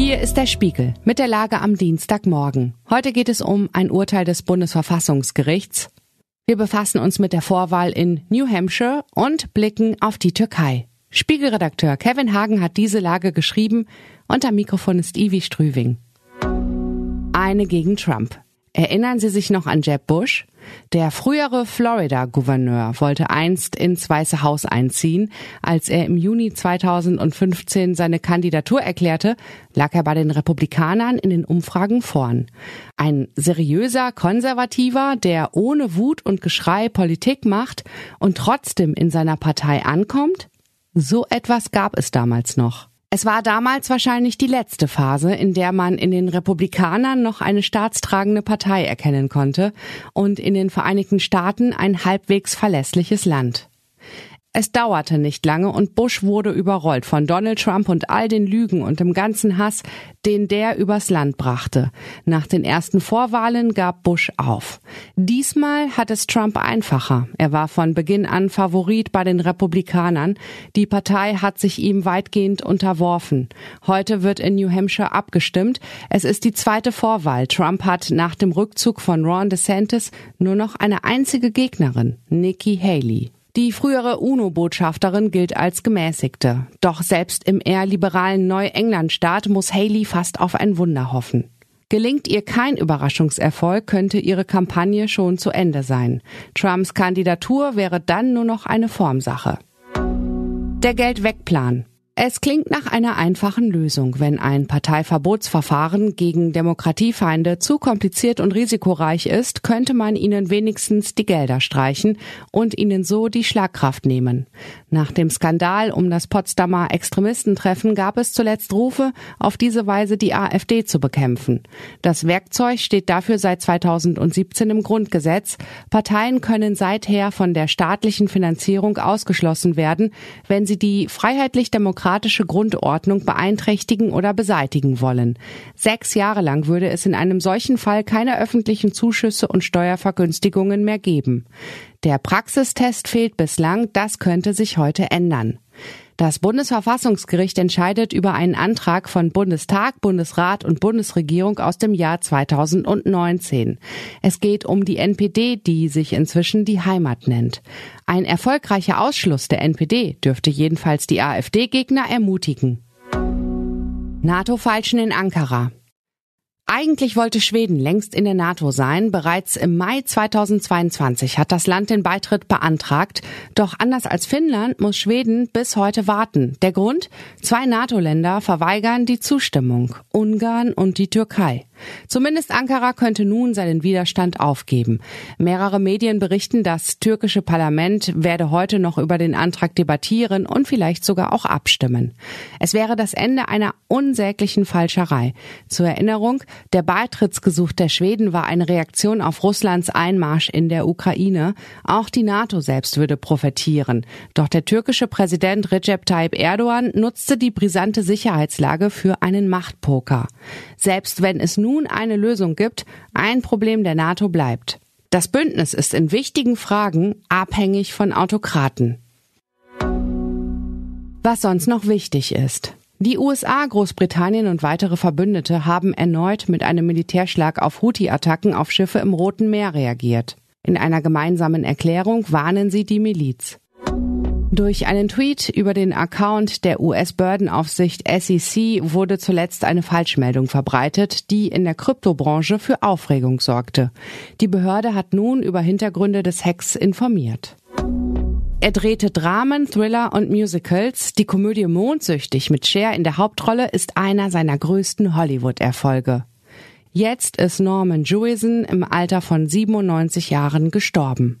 Hier ist der Spiegel mit der Lage am Dienstagmorgen. Heute geht es um ein Urteil des Bundesverfassungsgerichts. Wir befassen uns mit der Vorwahl in New Hampshire und blicken auf die Türkei. Spiegelredakteur Kevin Hagen hat diese Lage geschrieben und am Mikrofon ist Ivi Strüving. Eine gegen Trump. Erinnern Sie sich noch an Jeb Bush? Der frühere Florida-Gouverneur wollte einst ins Weiße Haus einziehen. Als er im Juni 2015 seine Kandidatur erklärte, lag er bei den Republikanern in den Umfragen vorn. Ein seriöser Konservativer, der ohne Wut und Geschrei Politik macht und trotzdem in seiner Partei ankommt? So etwas gab es damals noch. Es war damals wahrscheinlich die letzte Phase, in der man in den Republikanern noch eine staatstragende Partei erkennen konnte und in den Vereinigten Staaten ein halbwegs verlässliches Land. Es dauerte nicht lange und Bush wurde überrollt von Donald Trump und all den Lügen und dem ganzen Hass, den der übers Land brachte. Nach den ersten Vorwahlen gab Bush auf. Diesmal hat es Trump einfacher. Er war von Beginn an Favorit bei den Republikanern. Die Partei hat sich ihm weitgehend unterworfen. Heute wird in New Hampshire abgestimmt. Es ist die zweite Vorwahl. Trump hat nach dem Rückzug von Ron DeSantis nur noch eine einzige Gegnerin, Nikki Haley. Die frühere UNO-Botschafterin gilt als Gemäßigte. Doch selbst im eher liberalen Neuenglandstaat muss Haley fast auf ein Wunder hoffen. Gelingt ihr kein Überraschungserfolg, könnte ihre Kampagne schon zu Ende sein. Trumps Kandidatur wäre dann nur noch eine Formsache. Der Geldwegplan. Es klingt nach einer einfachen Lösung. Wenn ein Parteiverbotsverfahren gegen Demokratiefeinde zu kompliziert und risikoreich ist, könnte man ihnen wenigstens die Gelder streichen und ihnen so die Schlagkraft nehmen. Nach dem Skandal um das Potsdamer Extremistentreffen gab es zuletzt Rufe, auf diese Weise die AfD zu bekämpfen. Das Werkzeug steht dafür seit 2017 im Grundgesetz. Parteien können seither von der staatlichen Finanzierung ausgeschlossen werden, wenn sie die freiheitlich-demokratische demokratische Grundordnung beeinträchtigen oder beseitigen wollen. Sechs Jahre lang würde es in einem solchen Fall keine öffentlichen Zuschüsse und Steuervergünstigungen mehr geben. Der Praxistest fehlt bislang, das könnte sich heute ändern. Das Bundesverfassungsgericht entscheidet über einen Antrag von Bundestag, Bundesrat und Bundesregierung aus dem Jahr 2019. Es geht um die NPD, die sich inzwischen die Heimat nennt. Ein erfolgreicher Ausschluss der NPD dürfte jedenfalls die AfD-Gegner ermutigen. NATO-Falschen in Ankara. Eigentlich wollte Schweden längst in der NATO sein. Bereits im Mai 2022 hat das Land den Beitritt beantragt. Doch anders als Finnland muss Schweden bis heute warten. Der Grund? Zwei NATO-Länder verweigern die Zustimmung. Ungarn und die Türkei. Zumindest Ankara könnte nun seinen Widerstand aufgeben. Mehrere Medien berichten, das türkische Parlament werde heute noch über den Antrag debattieren und vielleicht sogar auch abstimmen. Es wäre das Ende einer unsäglichen Falscherei. Zur Erinnerung, der Beitrittsgesuch der Schweden war eine Reaktion auf Russlands Einmarsch in der Ukraine. Auch die NATO selbst würde profitieren. Doch der türkische Präsident Recep Tayyip Erdogan nutzte die brisante Sicherheitslage für einen Machtpoker. Selbst wenn es nun eine Lösung gibt, ein Problem der NATO bleibt. Das Bündnis ist in wichtigen Fragen abhängig von Autokraten. Was sonst noch wichtig ist. Die USA, Großbritannien und weitere Verbündete haben erneut mit einem Militärschlag auf Houthi-Attacken auf Schiffe im Roten Meer reagiert. In einer gemeinsamen Erklärung warnen sie die Miliz. Durch einen Tweet über den Account der US-Bördenaufsicht SEC wurde zuletzt eine Falschmeldung verbreitet, die in der Kryptobranche für Aufregung sorgte. Die Behörde hat nun über Hintergründe des Hacks informiert. Er drehte Dramen, Thriller und Musicals. Die Komödie Mondsüchtig mit Cher in der Hauptrolle ist einer seiner größten Hollywood-Erfolge. Jetzt ist Norman Jewison im Alter von 97 Jahren gestorben.